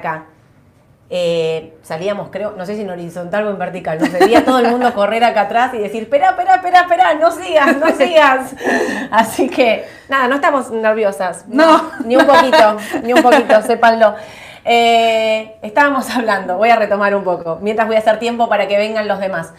acá. Eh, salíamos, creo, no sé si en horizontal o en vertical, nos veía todo el mundo correr acá atrás y decir, espera, espera, espera, espera, no sigas, no sigas. Así que, nada, no estamos nerviosas. No. Ni un poquito, ni un poquito, sépanlo. Eh, estábamos hablando, voy a retomar un poco, mientras voy a hacer tiempo para que vengan los demás.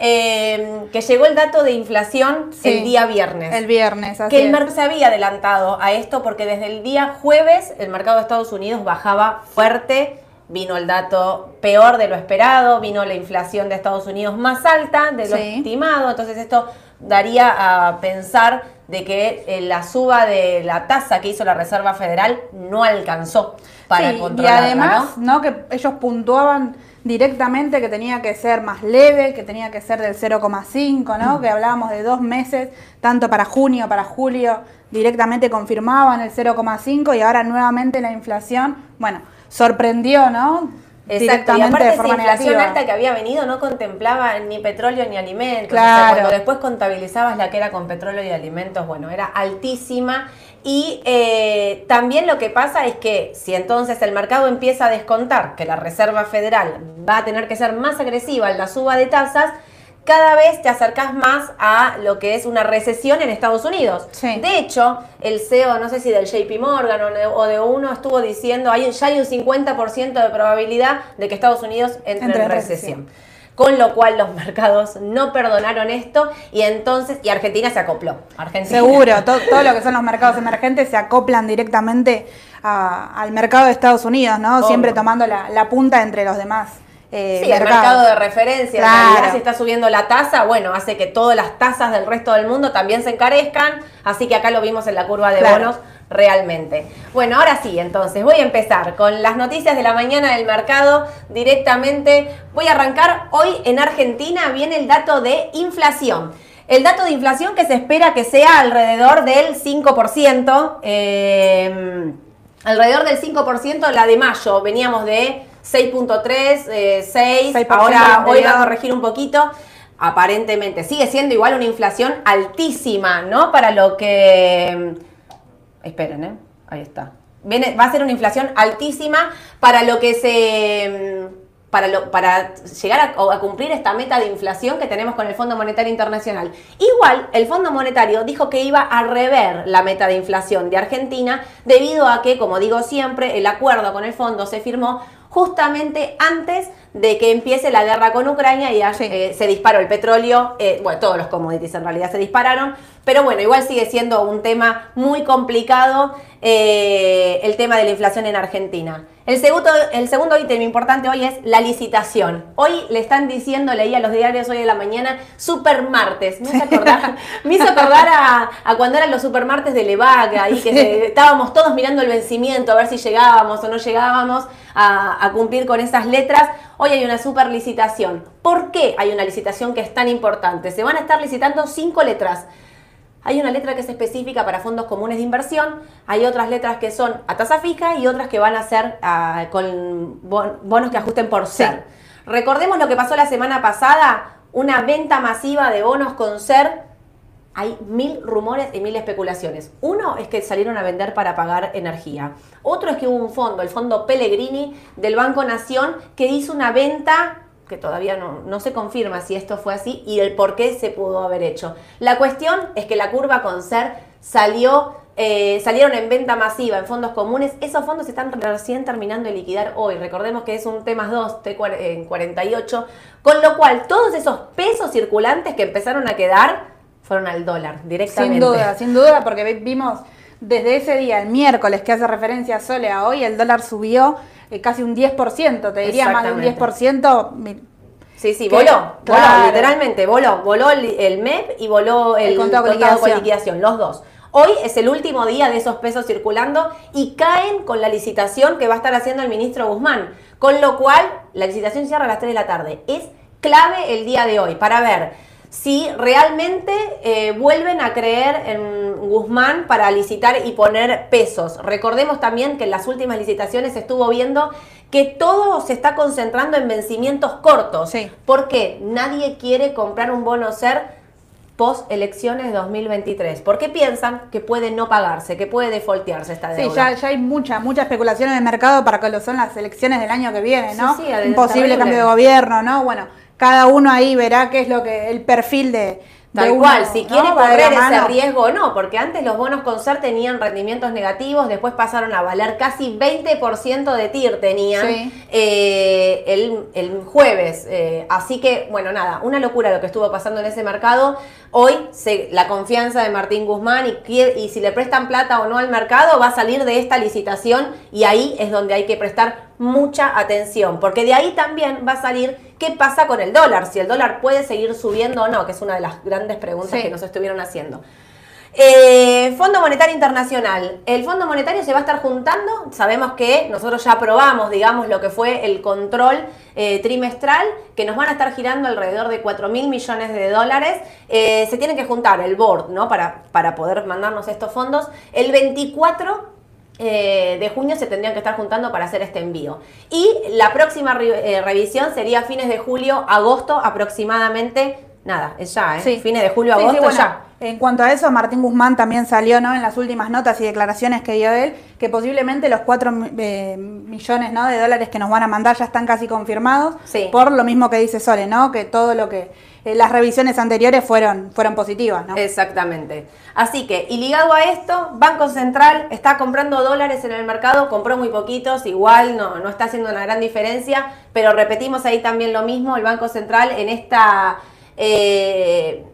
Eh, que llegó el dato de inflación Sí. el día viernes. El viernes, así que el mercado se había adelantado a esto porque desde el día jueves el mercado de Estados Unidos bajaba fuerte. Vino el dato peor de lo esperado, vino la inflación de Estados Unidos más alta de lo Sí. estimado, entonces esto daría a pensar de que eh, la suba de la tasa que hizo la Reserva Federal no alcanzó para Sí, y además, ¿no? ¿no? que ellos puntuaban directamente que tenía que ser más leve, que tenía que ser del 0,5, Mm. ¿no? Que hablábamos de dos meses, tanto para junio, para julio, directamente confirmaban el 0,5 y ahora nuevamente la inflación, bueno, sorprendió, ¿no? Exacto, y aparte de esa inflación negativa. alta que había venido no contemplaba ni petróleo ni alimentos. O sea, Claro. cuando después contabilizabas la que era con petróleo y alimentos, bueno, era altísima. Y eh, también lo que pasa es que si entonces el mercado empieza a descontar que la Reserva Federal va a tener que ser más agresiva en la suba de tasas, cada vez te acercás más a lo que es una recesión en Estados Unidos. Sí. De hecho, el CEO, no sé si del JP Morgan o de, o de uno, estuvo diciendo, hay, ya hay un 50% de probabilidad de que Estados Unidos entre, Entre en recesión. Con lo cual los mercados no perdonaron esto y entonces, y Argentina se acopló. Argentina. Seguro, to- todo lo que son los mercados emergentes se acoplan directamente a- al mercado de Estados Unidos, ¿no? Siempre tomando la, la punta entre los demás. Eh, Sí, el mercado de referencia. En Claro. realidad, si está subiendo la tasa, bueno, hace que todas las tasas del resto del mundo también se encarezcan. Así que acá lo vimos en la curva de Claro. bonos realmente. Bueno, ahora sí, entonces voy a empezar con las noticias de la mañana del mercado directamente. Voy a arrancar hoy en Argentina. Viene el dato de inflación. El dato de inflación que se espera que sea alrededor del 5%. eh, alrededor del 5% la de mayo. Veníamos de 6.3, eh, 6, 6% ahora hoy va a corregir un poquito. Aparentemente sigue siendo igual una inflación altísima, ¿no? Para lo que... Esperen, ¿eh? Ahí está. Viene, va a ser una inflación altísima para lo que se... Para, lo- para llegar a, a cumplir esta meta de inflación que tenemos con el Fondo Monetario Internacional. Igual, el Fondo Monetario dijo que iba a rever la meta de inflación de Argentina debido a que, como digo siempre, el acuerdo con el fondo se firmó justamente antes de que empiece la guerra con Ucrania y Sí. eh, se disparó el petróleo, eh, bueno, todos los commodities en realidad se dispararon, pero bueno, igual sigue siendo un tema muy complicado eh, el tema de la inflación en Argentina. El segundo, el segundo ítem importante hoy es la licitación. Hoy le están diciendo, leía los diarios hoy de la mañana, supermartes. Me hizo acordar, me hizo acordar a, a cuando eran los supermartes de Levaga, ahí que se- estábamos todos mirando el vencimiento, a ver si llegábamos o no llegábamos a, a cumplir con esas letras. Hoy hay una super licitación. ¿Por qué hay una licitación que es tan importante? Se van a estar licitando cinco letras. Hay una letra que es específica para fondos comunes de inversión, hay otras letras que son a tasa fija y otras que van a ser ah, con bon- bonos que ajusten por ser. Recordemos lo que pasó la semana pasada, una venta masiva de bonos con ser. Hay mil rumores y mil especulaciones. Uno es que salieron a vender para pagar energía. Otro es que hubo un fondo, el fondo Pellegrini del Banco Nación, que hizo una venta que todavía no, no se confirma si esto fue así y el por qué se pudo haber hecho. La cuestión es que la curva con SER salió, eh, salieron en venta masiva en fondos comunes. Esos fondos están recién terminando de liquidar hoy. Recordemos que es un T más 2, T cuar- en 48, con lo cual todos esos pesos circulantes que empezaron a quedar fueron al dólar directamente. Sin duda, sin duda, porque vi- vimos desde ese día, el miércoles, que hace referencia a Sole a hoy, el dólar subió eh, casi un 10%, te diría más de un Exactamente. 10%. mi- Sí, sí, voló, voló, claro. literalmente, voló, voló el, el MEP y voló el, El contado con liquidación. liquidación, los dos. Hoy es el último día de esos pesos circulando y caen con la licitación que va a estar haciendo el ministro Guzmán, con lo cual la licitación cierra a las 3 de la tarde. Es clave el día de hoy para ver si realmente eh, vuelven a creer en Guzmán para licitar y poner pesos. Recordemos también que en las últimas licitaciones estuvo viendo que todo se está concentrando en vencimientos cortos. Sí. ¿Por qué? Nadie quiere comprar un bono SER post elecciones 2023, porque piensan que puede no pagarse, que puede defaultearse esta deuda. Sí, ya, ya hay mucha, mucha especulación en el mercado para que lo son las elecciones del año que viene, ¿no? Sí, sí, Un posible terrible. cambio de gobierno, ¿no? Bueno, cada uno ahí verá qué es lo que el perfil de, Tal uno, cual, si ¿no? quiere la correr ese riesgo o no, porque antes los bonos Concert tenían rendimientos negativos, después pasaron a valer casi 20% de TIR tenían Sí. eh, el, el jueves. eh, así que, bueno, nada, una locura lo que estuvo pasando en ese mercado. Hoy se- la confianza de Martín Guzmán y, y si le prestan plata o no al mercado va a salir de esta licitación y ahí es donde hay que prestar mucha atención, porque de ahí también va a salir qué pasa con el dólar, si el dólar puede seguir subiendo o no, que es una de las grandes preguntas Sí. que nos estuvieron haciendo. Eh, Fondo Monetario Internacional. El Fondo Monetario se va a estar juntando. Sabemos que nosotros ya aprobamos, digamos, lo que fue el control eh, trimestral, que nos van a estar girando alrededor de 4 mil millones de dólares. Eh, se tienen que juntar el board, ¿no? Para, para poder mandarnos estos fondos. El 24 eh, de junio se tendrían que estar juntando para hacer este envío. Y la próxima eh, revisión sería fines de julio, agosto aproximadamente. Nada, es ya, ¿eh? Sí. Fines de julio, Sí, sí, agosto, bueno, ya. En cuanto a eso, Martín Guzmán también salió ¿no? en las últimas notas y declaraciones que dio él, que posiblemente los 4 millones ¿no? de dólares que nos van a mandar ya están casi confirmados, Sí. por lo mismo que dice Sole, ¿no? que todo lo que eh, las revisiones anteriores fueron, fueron positivas. ¿no? Exactamente. Así que, y ligado a esto, Banco Central está comprando dólares en el mercado, compró muy poquitos, igual no, no está haciendo una gran diferencia, pero repetimos ahí también lo mismo, el Banco Central en esta, eh,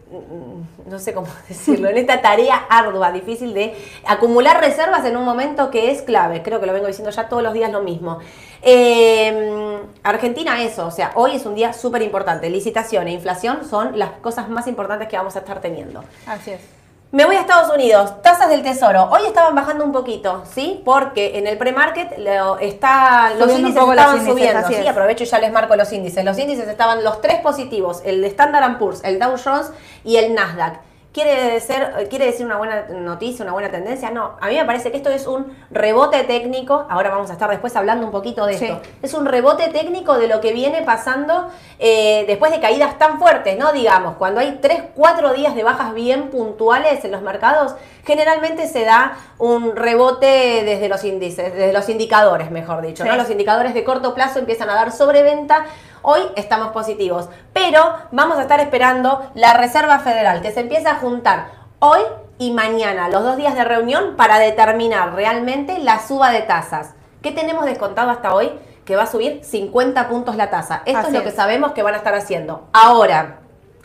no sé cómo decirlo, en esta tarea ardua, difícil de acumular reservas en un momento que es clave, creo que lo vengo diciendo ya todos los días lo mismo. Eh, Argentina eso, o sea, hoy es un día súper importante, licitación e inflación son las cosas más importantes que vamos a estar teniendo. Así es. Me voy a Estados Unidos, tasas del tesoro. Hoy estaban bajando un poquito, ¿sí? Porque en el pre-market lo- está, los Subiendo índices los estaban índices, subiendo. Sí, aprovecho y ya les marco los índices. Los índices estaban los tres positivos, el de Standard Poor's, el Dow Jones y el Nasdaq. ¿Quiere, ser, ¿Quiere decir una buena noticia, una buena tendencia? No, a mí me parece que esto es un rebote técnico. Ahora vamos a estar después hablando un poquito de Sí. esto. Es un rebote técnico de lo que viene pasando eh, después de caídas tan fuertes, ¿no? Digamos, cuando hay 3, 4 días de bajas bien puntuales en los mercados, generalmente se da un rebote desde los índices, desde los indicadores, mejor dicho. Los indicadores de corto plazo empiezan a dar sobreventa. Hoy estamos positivos, pero vamos a estar esperando la Reserva Federal, que se empieza a juntar hoy y mañana, los dos días de reunión, para determinar realmente la suba de tasas. ¿Qué tenemos descontado hasta hoy? Que va a subir 50 puntos la tasa. Esto Así es lo que sabemos que van a estar haciendo. Ahora,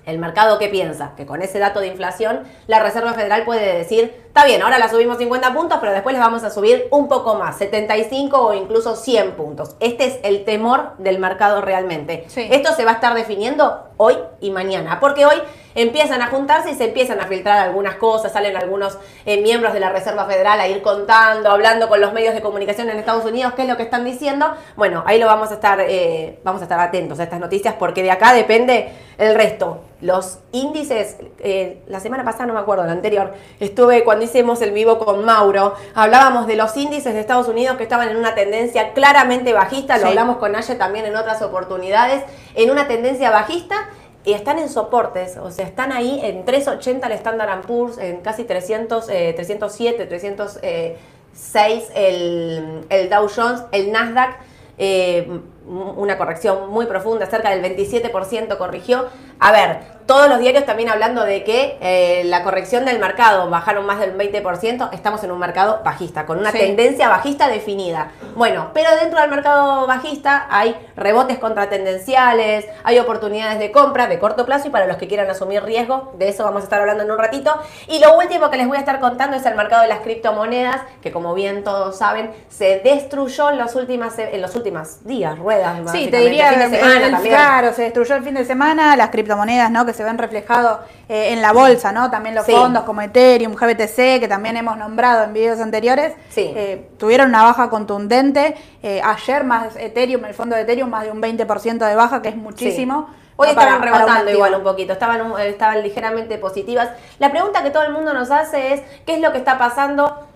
el mercado que piensa que con ese dato de inflación la Reserva Federal puede decir, está bien, ahora la subimos 50 puntos, pero después les vamos a subir un poco más, 75 o incluso 100 puntos. Este es el temor del mercado realmente. Sí. Esto se va a estar definiendo hoy y mañana, porque hoy empiezan a juntarse y se empiezan a filtrar algunas cosas, salen algunos eh, miembros de la Reserva Federal a ir contando, hablando con los medios de comunicación en Estados Unidos, qué es lo que están diciendo. Bueno, ahí lo vamos a estar, eh, vamos a estar atentos a estas noticias, porque de acá depende el resto. Los índices, eh, la semana pasada, no me acuerdo, la anterior, estuve cuando hicimos el vivo con Mauro, hablábamos de los índices de Estados Unidos que estaban en una tendencia claramente bajista, lo Sí. hablamos con Naye también en otras oportunidades, en una tendencia bajista y están en soportes, o sea, están ahí en 380 el Standard Poor's, en casi 300, eh, 307, 306 el, el Dow Jones, el Nasdaq, eh, una corrección muy profunda, cerca del 27% corrigió. A ver, todos los diarios también hablando de que eh, la corrección del mercado bajaron más del 20%, estamos en un mercado bajista, con una Sí. tendencia bajista definida. Bueno, pero dentro del mercado bajista hay rebotes contratendenciales, hay oportunidades de compra de corto plazo y para los que quieran asumir riesgo, de eso vamos a estar hablando en un ratito. Y lo último que les voy a estar contando es el mercado de las criptomonedas, que como bien todos saben, se destruyó en los, últimas, en los últimos días, ruedas. Sí, te diría, el- claro, se destruyó el fin de semana, las criptomonedas, ¿no? Que se ven reflejados eh, en la bolsa, ¿no? También los Sí. fondos como Ethereum, GBTC, que también hemos nombrado en videos anteriores, Sí. eh, tuvieron una baja contundente. Eh, ayer más Ethereum, el fondo de Ethereum, más de un 20% de baja, que es muchísimo. Sí. Hoy ¿no? estaban Para- rebotando igual un poquito, estaban, estaban ligeramente positivas. La pregunta que todo el mundo nos hace es, ¿qué es lo que está pasando?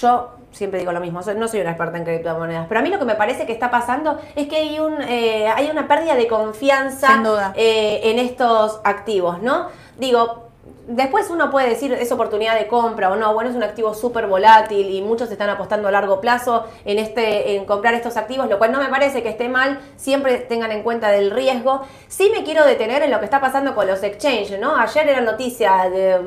Yo siempre digo lo mismo, no soy una experta en criptomonedas, pero a mí lo que me parece que está pasando es que hay, un, eh, hay una pérdida de confianza Sin duda. eh, en estos activos, ¿no? Digo, Después uno puede decir es oportunidad de compra o no, bueno, es un activo súper volátil y muchos están apostando a largo plazo en, este, en comprar estos activos, lo cual no me parece que esté mal, siempre tengan en cuenta del riesgo. Sí me quiero detener en lo que está pasando con los exchanges, ¿no? Ayer era noticia de,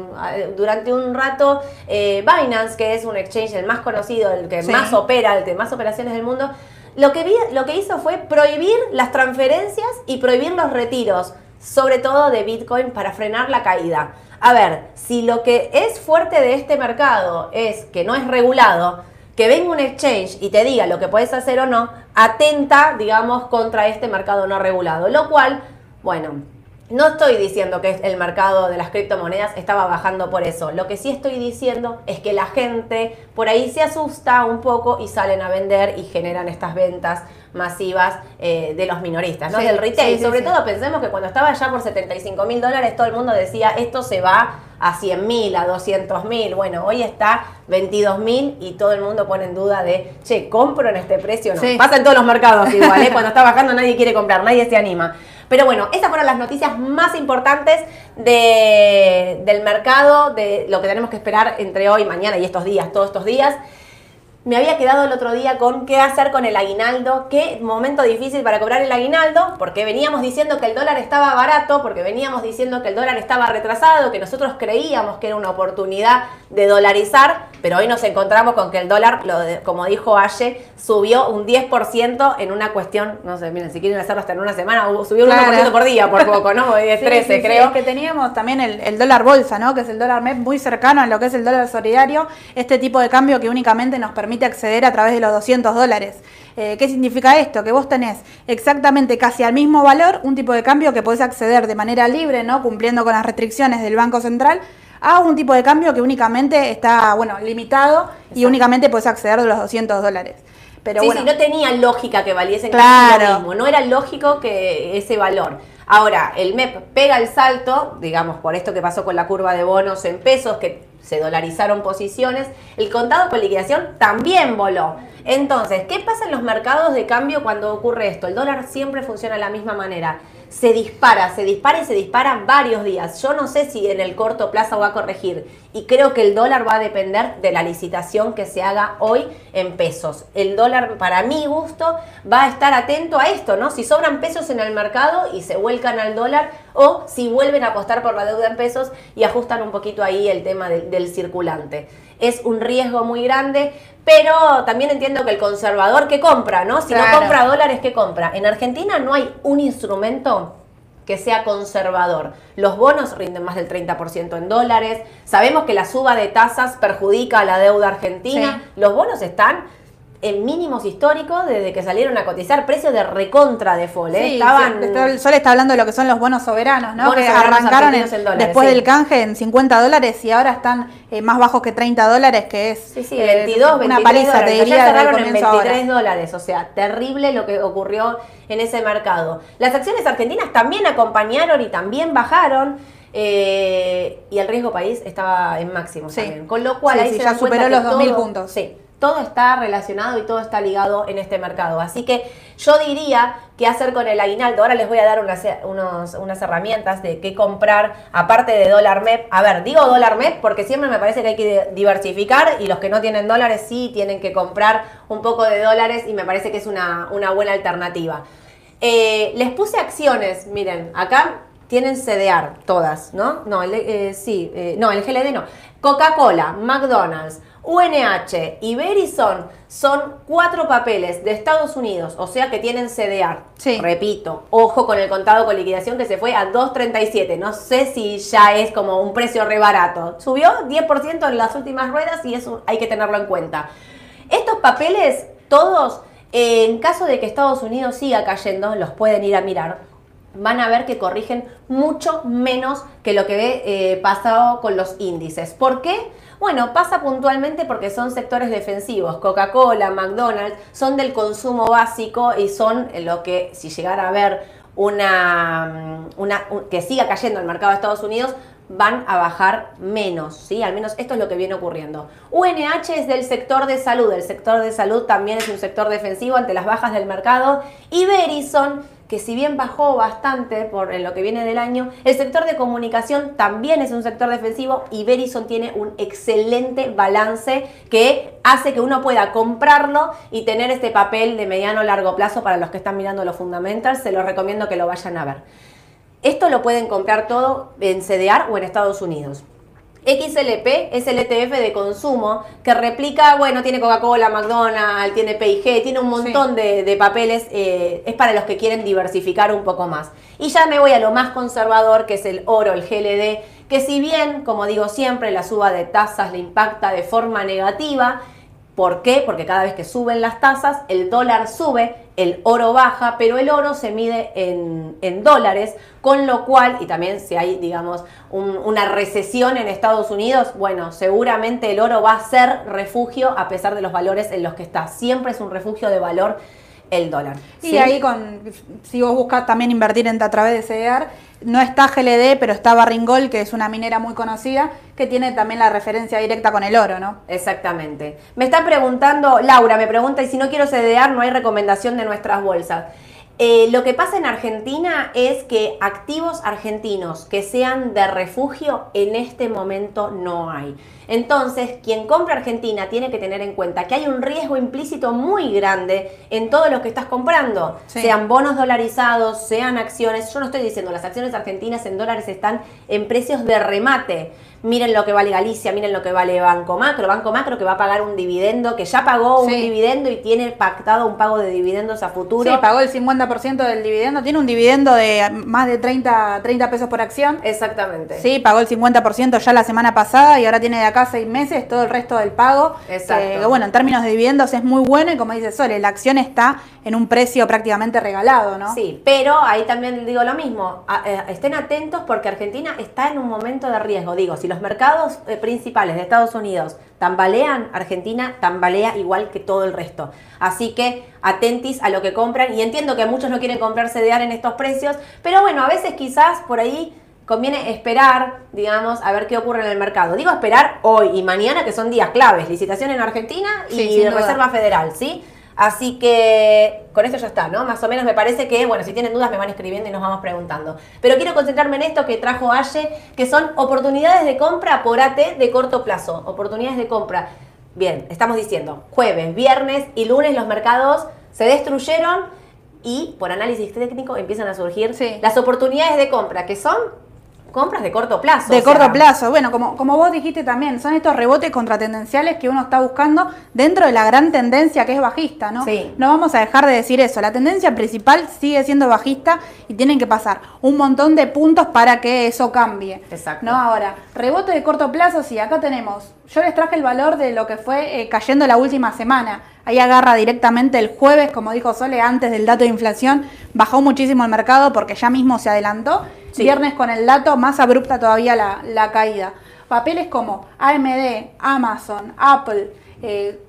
durante un rato eh, Binance, que es un exchange el más conocido, el que más opera, el que más operaciones del mundo, lo que, vi, lo que hizo fue prohibir las transferencias y prohibir los retiros, sobre todo de Bitcoin, para frenar la caída. A ver, si lo que es fuerte de este mercado es que no es regulado, que venga un exchange y te diga lo que puedes hacer o no, atenta, digamos, contra este mercado no regulado. Lo cual, bueno, no estoy diciendo que el mercado de las criptomonedas estaba bajando por eso. Lo que sí estoy diciendo es que la gente por ahí se asusta un poco y salen a vender y generan estas ventas masivas eh, de los minoristas, ¿no? Del retail. Sobre todo pensemos que cuando estaba ya por 75 mil dólares todo el mundo decía esto se va a 100 mil, a 200 mil. Bueno, hoy está 22 mil y todo el mundo pone en duda de, che, ¿compro en este precio o no? Pasa en todos los mercados igual, ¿eh? Cuando está bajando nadie quiere comprar, nadie se anima. Pero bueno, esas fueron las noticias más importantes del mercado, de lo que tenemos que esperar entre hoy, mañana y estos días, todos estos días. Me había quedado el otro día con qué hacer con el aguinaldo, qué momento difícil para cobrar el aguinaldo, porque veníamos diciendo que el dólar estaba barato, porque veníamos diciendo que el dólar estaba retrasado, que nosotros creíamos que era una oportunidad de dolarizar, pero hoy nos encontramos con que el dólar, como dijo Aye, subió un 10% en una cuestión, no sé, miren, si quieren hacerlo hasta en una semana, subió un 1% por día por poco, ¿no? Hoy es 13, creo. es que teníamos también el, el, dólar bolsa, ¿no? Que es el dólar MEP muy cercano a lo que es el dólar solidario, este tipo de cambio que únicamente nos permite permite acceder a través de los 200 dólares. Eh, ¿Qué significa esto? Que vos tenés exactamente casi al mismo valor un tipo de cambio que podés acceder de manera libre, ¿no? cumpliendo con las restricciones del Banco Central, a un tipo de cambio que únicamente está bueno, limitado y únicamente podés acceder de los 200 dólares. Pero sí, sí, no tenía lógica que valiese claro. lo mismo, no era lógico que ese valor. Ahora, el MEP pega el salto, digamos, por esto que pasó con la curva de bonos en pesos, que se dolarizaron posiciones, el contado con liquidación también voló. Entonces, ¿qué pasa en los mercados de cambio cuando ocurre esto? El dólar siempre funciona de la misma manera se dispara, se dispara y se dispara varios días. Yo no sé si en el corto plazo va a corregir y creo que el dólar va a depender de la licitación que se haga hoy en pesos. El dólar, para mi gusto, va a estar atento a esto, ¿no? Si sobran pesos en el mercado y se vuelcan al dólar o si vuelven a apostar por la deuda en pesos y ajustan un poquito ahí el tema del circulante es un riesgo muy grande, pero también entiendo que el conservador que compra, ¿no? Si no compra dólares, ¿qué compra? En Argentina no hay un instrumento que sea conservador. Los bonos rinden más del 30% en dólares. Sabemos que la suba de tasas perjudica a la deuda argentina. Los bonos están en mínimos históricos desde que salieron a cotizar, precios de recontra de FOL. ¿eh? Estaban... el Sol está hablando de lo que son los bonos soberanos, ¿no? que arrancaron después del canje en 50 dólares y ahora están eh, más bajos que 30 dólares, que es sí, sí, 22, eh, una paliza, te diría. Cerraron en 23 dólares, o sea, terrible lo que ocurrió en ese mercado. Las acciones argentinas también acompañaron y también bajaron. y el riesgo país estaba en máximo también. Con lo cual ahí se ya superó los 2.000 puntos. Sí, todo está relacionado y todo está ligado en este mercado. Así que yo diría qué hacer con el aguinaldo. Ahora les voy a dar unas, unas herramientas de qué comprar aparte de dólar MEP. A ver, digo dólar MEP porque siempre me parece que hay que diversificar y los que no tienen dólares sí tienen que comprar un poco de dólares y me parece que es una, buena alternativa. Eh, les puse acciones, miren, acá tienen CDR todas, ¿no? No, eh, sí, eh, no, el GLD no. Coca-Cola, McDonald's, UNH y Verizon son cuatro papeles de Estados Unidos, o sea que tienen CDR. Repito, ojo con el contado con liquidación que se fue a 2.37. No sé si ya es como un precio re barato. Subió 10% en las últimas ruedas y eso hay que tenerlo en cuenta. Estos papeles, todos, en caso de que Estados Unidos siga cayendo, los pueden ir a mirar van a ver que corrigen mucho menos que lo que ve eh, pasado con los índices. ¿Por qué? Bueno, pasa puntualmente porque son sectores defensivos. Coca-Cola, McDonald's son del consumo básico y son lo que, si llegara a haber una, mm, que siga cayendo el mercado de Estados Unidos, van a bajar menos, ¿sí? Al menos esto es lo que viene ocurriendo. UNH es del sector de salud, el sector de salud también es un sector defensivo ante las bajas del mercado y Verizon que si bien bajó bastante por lo que viene del año, el sector de comunicación también es un sector defensivo y Verizon tiene un excelente balance que hace que uno pueda comprarlo y tener este papel de mediano largo plazo para los que están mirando los fundamentals. Se los recomiendo que lo vayan a ver. Esto lo pueden comprar todo en CDR o en Estados Unidos. XLP es el ETF de consumo que replica, bueno, tiene Coca-Cola, McDonald's, tiene P&G, tiene un montón de, papeles, eh, es para los que quieren diversificar un poco más. Y ya me voy a lo más conservador, que es el oro, el GLD, que si bien, como digo siempre, la suba de tasas le impacta de forma negativa, ¿Por qué? Porque cada vez que suben las tasas, el dólar sube, el oro baja, pero el oro se mide en, dólares, con lo cual, y también si hay, digamos, una recesión en Estados Unidos, bueno, seguramente el oro va a ser refugio a pesar de los valores en los que está. Siempre es un refugio de valor el dólar. Y ahí con, si vos buscas también invertir en, a través de CEDAR, no está GLD, pero está Barringol, que es una minera muy conocida, que tiene también la referencia directa con el oro, ¿no? Exactamente. Me está preguntando, Laura me pregunta, y si no quiero CDR, no hay recomendación de nuestras bolsas. Eh, lo que pasa en Argentina es que activos argentinos que sean de refugio en este momento no hay. Entonces, quien compra Argentina tiene que tener en cuenta que hay un riesgo implícito muy grande en todo lo que estás comprando, sean bonos dolarizados, sean acciones. Yo no estoy diciendo, las acciones argentinas en dólares están en precios de remate miren lo que vale Galicia, miren lo que vale Banco Macro. Banco Macro que va a pagar un dividendo, que ya pagó un dividendo y tiene pactado un pago de dividendos a futuro. Sí, pagó el 50% del dividendo, tiene un dividendo de más de 30, 30 pesos por acción. Exactamente. Sí, pagó el 50% ya la semana pasada y ahora tiene de acá seis meses todo el resto del pago. Exacto. bueno, en términos de dividendos es muy bueno y como dice Sole, la acción está en un precio prácticamente regalado, ¿no? Sí, pero ahí también digo lo mismo, eh, estén atentos porque Argentina está en un momento de riesgo. Digo, si los mercados eh, principales de Estados Unidos tambalean, Argentina tambalea igual que todo el resto. Así que atentis a lo que compran y entiendo que muchos no quieren comprar CDR en estos precios, pero bueno, a veces quizás por ahí conviene esperar, digamos, a ver qué ocurre en el mercado. Digo esperar hoy y mañana, que son días claves, licitación en Argentina y Reserva Federal, ¿sí? Así que con esto ya está, ¿no? Más o menos me parece que, bueno, si tienen dudas me van escribiendo y nos vamos preguntando. Pero quiero concentrarme en esto que trajo Aye, que son oportunidades de compra por AT de corto plazo. Oportunidades de compra. Bien, estamos diciendo, jueves, viernes y lunes los mercados se destruyeron y por análisis técnico empiezan a surgir las oportunidades de compra, que son compras de corto plazo. De corto plazo. Bueno, como, como vos dijiste también, son estos rebotes contratendenciales que uno está buscando dentro de la gran tendencia que es bajista, ¿no? Sí. No vamos a dejar de decir eso. La tendencia principal sigue siendo bajista y tienen que pasar un montón de puntos para que eso cambie. Exacto. ¿no? Ahora, rebote de corto plazo, sí, acá tenemos. Yo les traje el valor de lo que fue eh, cayendo la última semana. Ahí agarra directamente el jueves, como dijo Sole, antes del dato de inflación. Bajó muchísimo el mercado porque ya mismo se adelantó. Viernes con el dato, más abrupta todavía la, caída. Papeles como AMD, Amazon, Apple, eh,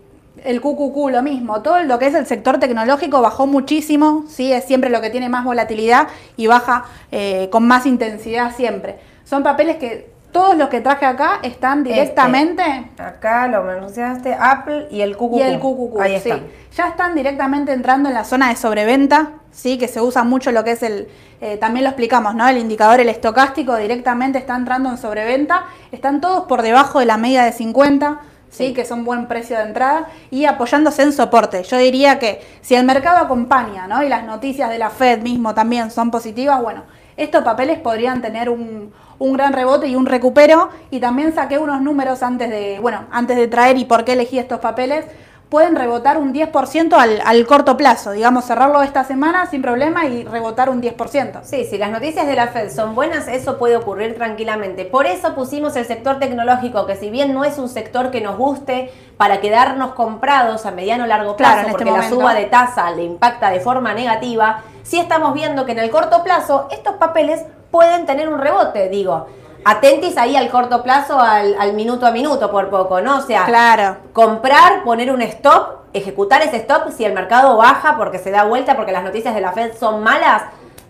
el QQQ, lo mismo. Todo lo que es el sector tecnológico bajó muchísimo. ¿sí? Es siempre lo que tiene más volatilidad y baja eh, con más intensidad siempre. Son papeles que todos los que traje acá están este, directamente. acá lo anunciaste, Apple y el QQQ. Y el QQQ, Ahí sí. Ya están directamente entrando en la zona de sobreventa, sí, que se usa mucho lo que es el, eh, también lo explicamos, ¿no? El indicador, el estocástico, directamente está entrando en sobreventa. Están todos por debajo de la media de 50. ¿sí? que son buen precio de entrada, y apoyándose en soporte. Yo diría que si el mercado acompaña, ¿no? y las noticias de la Fed mismo también son positivas, bueno, estos papeles podrían tener un, un gran rebote y un recupero. Y también saqué unos números antes de, bueno, antes de traer y por qué elegí estos papeles. Pueden rebotar un 10% al, al corto plazo, digamos, cerrarlo esta semana sin problema y rebotar un 10%. Sí, si las noticias de la Fed son buenas, eso puede ocurrir tranquilamente. Por eso pusimos el sector tecnológico, que si bien no es un sector que nos guste para quedarnos comprados a mediano o largo plazo, este porque la suba de tasa le impacta de forma negativa, sí estamos viendo que en el corto plazo estos papeles pueden tener un rebote, digo. Atentis ahí al corto plazo, al, minuto a minuto por poco, ¿no? O sea, claro. comprar, poner un stop, ejecutar ese stop si el mercado baja porque se da vuelta, porque las noticias de la Fed son malas,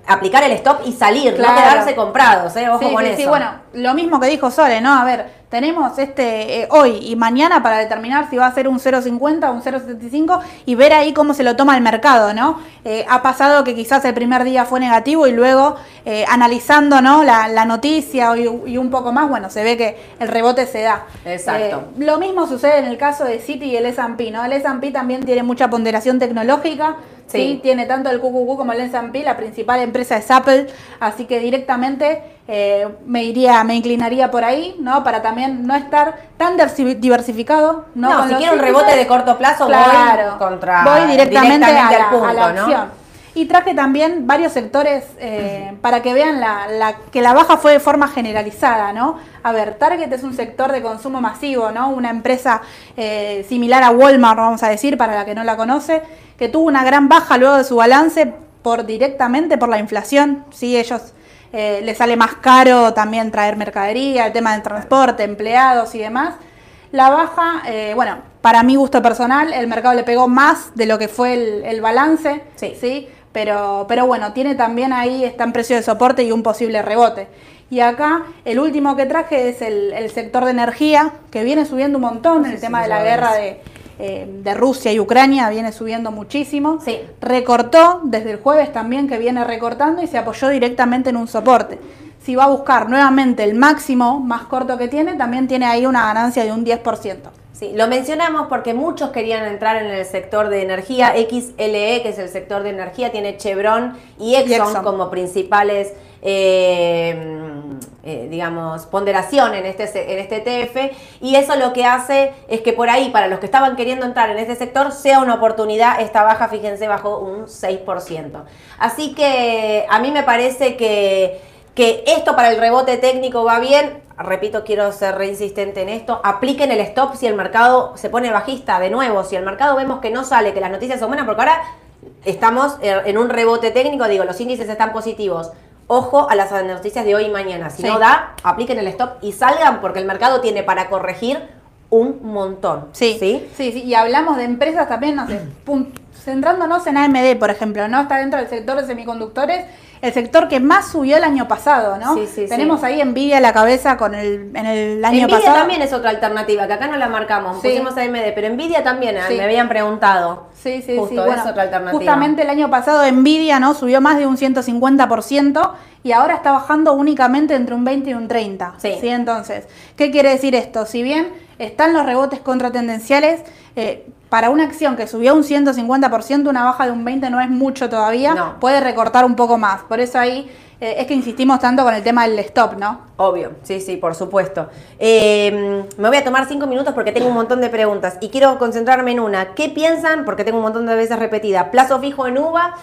aplicar el stop y salir, Claro. no quedarse comprados, ¿eh? Ojo Sí, con sí, eso. sí, bueno, lo mismo que dijo Sole, ¿no? A ver, tenemos este eh, hoy y mañana para determinar si va a ser un 0,50 o un 0,75 y ver ahí cómo se lo toma el mercado, ¿no? Eh, ha pasado que quizás el primer día fue negativo y luego eh, analizando, ¿no? La, la noticia y, y un poco más, bueno, se ve que el rebote se da. Exacto. Eh, lo mismo sucede en el caso de Citi y el S&P, ¿no? El S&P también tiene mucha ponderación tecnológica, Sí. ¿sí? Tiene tanto el QQQ como el S&P, la principal empresa es Apple, así que directamente eh, me iría, me inclinaría por ahí, ¿no? Para también no estar tan diversificado, ¿no? No, Con si quiero un rebote de corto plazo, claro, voy contra voy directamente, a, la, al punto, a la ¿no? acción. Y traje también varios sectores eh, para que vean la, la- que la baja fue de forma generalizada, ¿no? A ver, Target es un sector de consumo masivo, ¿no? Una empresa eh, similar a Walmart, vamos a decir, para la que no la conoce, que tuvo una gran baja luego de su balance por directamente por la inflación, ¿sí? Ellos eh, les sale más caro también traer mercadería, el tema del transporte, empleados y demás. La baja, eh, bueno, para mi gusto personal, el mercado le pegó más de lo que fue el, el balance, Sí. Pero, pero bueno, tiene también ahí, está en precio de soporte y un posible rebote. Y acá, el último que traje es el, el sector de energía, que viene subiendo un montón, el sí, tema sí, de la guerra de, eh, de Rusia y Ucrania viene subiendo muchísimo. Sí. Recortó desde el jueves también que viene recortando y se apoyó directamente en un soporte. Si va a buscar nuevamente el máximo más corto que tiene, también tiene ahí una ganancia de un 10%. Sí, lo mencionamos porque muchos querían entrar en el sector de energía. XLE, que es el sector de energía, tiene Chevron y Exxon, Y Exxon. como principales, eh, eh, digamos, ponderación en este, en este TF. Y eso lo que hace es que por ahí, para los que estaban queriendo entrar en este sector, sea una oportunidad. Esta baja, fíjense, bajó un 6%. Así que a mí me parece que, que esto para el rebote técnico va bien repito, quiero ser reinsistente en esto, apliquen el stop si el mercado se pone bajista, de nuevo, si el mercado vemos que no sale, que las noticias son buenas, porque ahora estamos eh, en un rebote técnico, digo, los índices están positivos. Ojo a las noticias de hoy y mañana. Si Sí. no da, apliquen el stop y salgan porque el mercado tiene para corregir un montón. Sí, ¿Sí? sí, sí, y hablamos de empresas también, no sé, centrándonos en AMD, por ejemplo, ¿no? Está dentro del sector de semiconductores, el sector que más subió el año pasado, ¿no? Sí, sí, Tenemos sí. ahí Nvidia a la cabeza con el, en el año Nvidia pasado. también es otra alternativa, que acá no la marcamos, Sí. pusimos AMD, pero Nvidia también, ah, Sí. me habían preguntado. Sí, sí, Justo, sí. es Bueno, otra alternativa. Justamente el año pasado Nvidia no subió más de un 150% y ahora está bajando únicamente entre un 20 y un 30. Sí. Entonces, ¿qué quiere decir esto? Si bien están los rebotes contratendenciales, eh, para una acción que subió un 150%, una baja de un 20 no es mucho todavía, No. puede recortar un poco más. Por eso ahí eh, es que insistimos tanto con el tema del stop, ¿no? Obvio, sí, sí, por supuesto. Eh, me voy a tomar cinco minutos porque tengo un montón de preguntas y quiero concentrarme en una. ¿Qué piensan? Porque tengo un montón de veces repetida. Plazo fijo en UVA.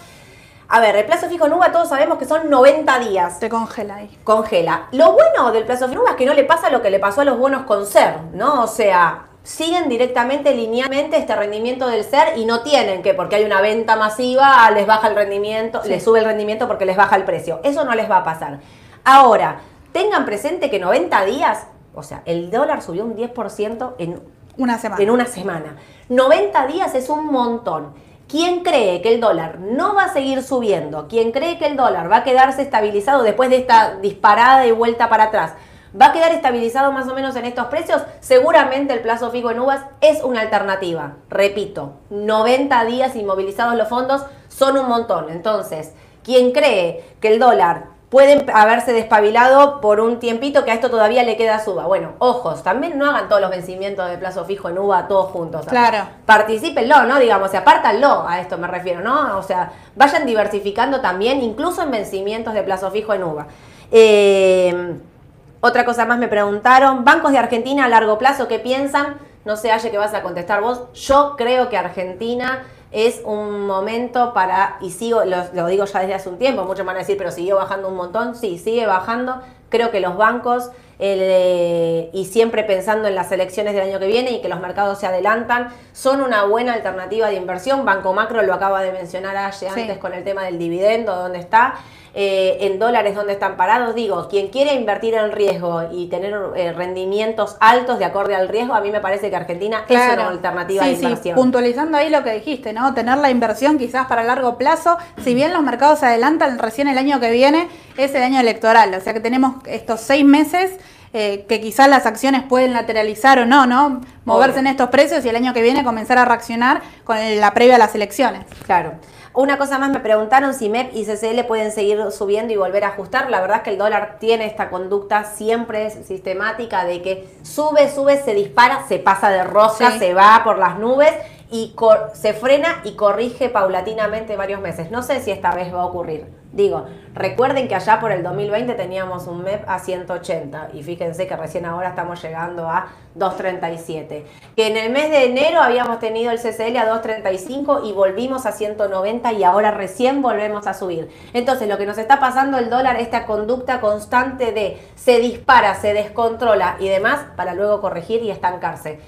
A ver, el plazo fijo en UVA todos sabemos que son 90 días. Se congela ahí. Congela. Lo bueno del plazo fijo en UVA es que no le pasa lo que le pasó a los bonos con SER, ¿no? O sea, siguen directamente linealmente este rendimiento del SER y no tienen que porque hay una venta masiva les baja el rendimiento, Sí. les sube el rendimiento porque les baja el precio. Eso no les va a pasar. Ahora, tengan presente que 90 días, o sea, el dólar subió un 10% en Una semana. en una semana. 90 días es un montón. ¿Quién cree que el dólar no va a seguir subiendo? ¿Quién cree que el dólar va a quedarse estabilizado después de esta disparada y vuelta para atrás? ¿Va a quedar estabilizado más o menos en estos precios? Seguramente el plazo fijo en uvas es una alternativa. Repito, 90 días inmovilizados los fondos son un montón. Entonces, ¿quién cree que el dólar puede haberse despabilado por un tiempito que a esto todavía le queda suba? Bueno, ojos, también no hagan todos los vencimientos de plazo fijo en uva todos juntos. Claro. Particípenlo, ¿no? Digamos, o sea, apártanlo, a esto me refiero, ¿no? O sea, vayan diversificando también, incluso en vencimientos de plazo fijo en uva. Eh, otra cosa más me preguntaron, bancos de Argentina a largo plazo, ¿qué piensan? No sé, Aye, que vas a contestar vos. Yo creo que Argentina es un momento para, y sigo, lo, lo digo ya desde hace un tiempo, muchos van a decir, pero siguió bajando un montón. Sí, sigue bajando. Creo que los bancos eh, y siempre pensando en las elecciones del año que viene y que los mercados se adelantan, son una buena alternativa de inversión. Banco Macro lo acaba de mencionar ayer antes con el tema del dividendo, dónde está. Eh, en dólares donde están parados. Digo, quien quiere invertir en riesgo y tener eh, rendimientos altos de acorde al riesgo, a mí me parece que Argentina es una alternativa de inversión. puntualizando ahí lo que dijiste, ¿no? Tener la inversión quizás para largo plazo. Si bien los mercados se adelantan, recién el año que viene es el año electoral. O sea que tenemos estos seis meses. Eh, que quizás las acciones pueden lateralizar o no, ¿no? Moverse en estos precios y el año que viene comenzar a reaccionar con la previa a las elecciones. Claro. Una cosa más, me preguntaron si MEP y CCL pueden seguir subiendo y volver a ajustar. La verdad es que el dólar tiene esta conducta siempre sistemática de que sube, sube, se dispara, se pasa de rosa, se va por las nubes y se frena y corrige paulatinamente varios meses. No sé si esta vez va a ocurrir. Digo, recuerden que allá por el 2020 teníamos un MEP a 180 y fíjense que recién ahora estamos llegando a 237. Que en el mes de enero habíamos tenido el CCL a 235 y volvimos a 190 y ahora recién volvemos a subir. Entonces, lo que nos está pasando el dólar, esta conducta constante de se dispara, se descontrola y demás para luego corregir y estancarse.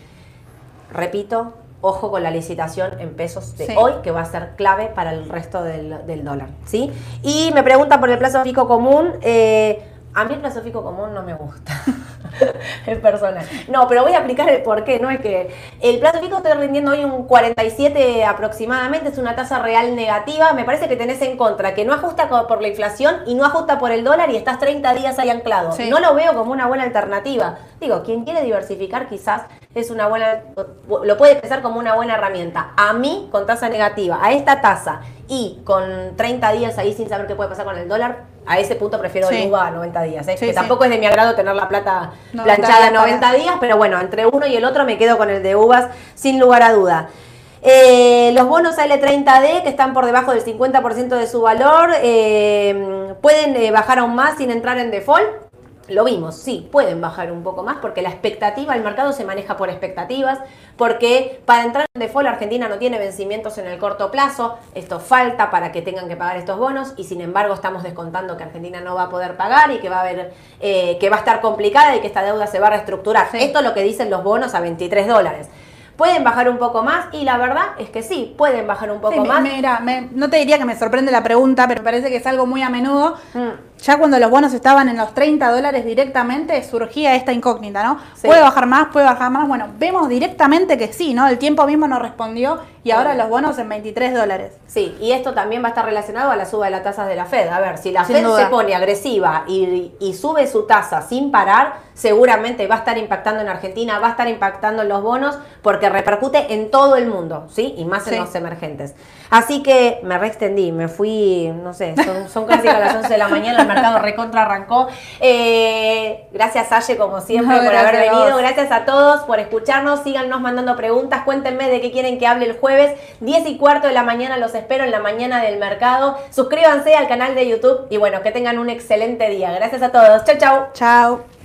Repito, ojo con la licitación en pesos de hoy, que va a ser clave para el resto del, dólar. ¿sí? Y me pregunta por el plazo fijo común. Eh, a mí el plazo fijo común no me gusta. es personal. No, pero voy a aplicar el por qué. No es que el plazo fijo está rindiendo hoy un 47 aproximadamente, es una tasa real negativa. Me parece que tenés en contra que no ajusta por la inflación y no ajusta por el dólar y estás 30 días ahí anclado. No lo veo como una buena alternativa. Digo, quien quiere diversificar quizás es una buena, lo puede pensar como una buena herramienta. A mí, con tasa negativa, a esta tasa y con 30 días ahí sin saber qué puede pasar con el dólar, a ese punto prefiero el UVA a 90 días. ¿eh? que tampoco es de mi agrado tener la plata planchada a 90 días, pero bueno, entre uno y el otro me quedo con el de uvas sin lugar a duda. Eh, los bonos AL30D, que están por debajo del 50% de su valor, eh, pueden bajar aún más sin entrar en default. Lo vimos, sí, pueden bajar un poco más porque la expectativa, el mercado se maneja por expectativas, porque para entrar en default Argentina no tiene vencimientos en el corto plazo, esto falta para que tengan que pagar estos bonos y sin embargo estamos descontando que Argentina no va a poder pagar y que va a haber, eh, que va a estar complicada y que esta deuda se va a reestructurar. Esto es lo que dicen los bonos a 23 dólares. ¿Pueden bajar un poco más? Y la verdad es que sí, pueden bajar un poco más. Mira, no te diría que me sorprende la pregunta, pero parece que es algo muy a menudo. Mm ya cuando los bonos estaban en los 30 dólares directamente, surgía esta incógnita, ¿no? ¿Puede bajar más? ¿Puede bajar más? Bueno, vemos directamente que sí, ¿no? El tiempo mismo nos respondió y ahora los bonos en 23 dólares. Sí, y esto también va a estar relacionado a la suba de las tasas de la Fed. A ver, si la Fed se pone agresiva y, y, sube su tasa sin parar, seguramente va a estar impactando en Argentina, va a estar impactando en los bonos porque repercute en todo el mundo, ¿sí? Y más en los emergentes. Así que me reextendí, me fui, no sé, son, casi a las 11 de la mañana, mercado recontra arrancó. Eh, gracias, Aye, como siempre, por haber venido. Gracias a todos por escucharnos. Síganos mandando preguntas. Cuéntenme de qué quieren que hable el jueves. 10 y cuarto de la mañana los espero en la mañana del mercado. Suscríbanse al canal de YouTube y bueno, que tengan un excelente día. Gracias a todos. Chau, chau. Chao.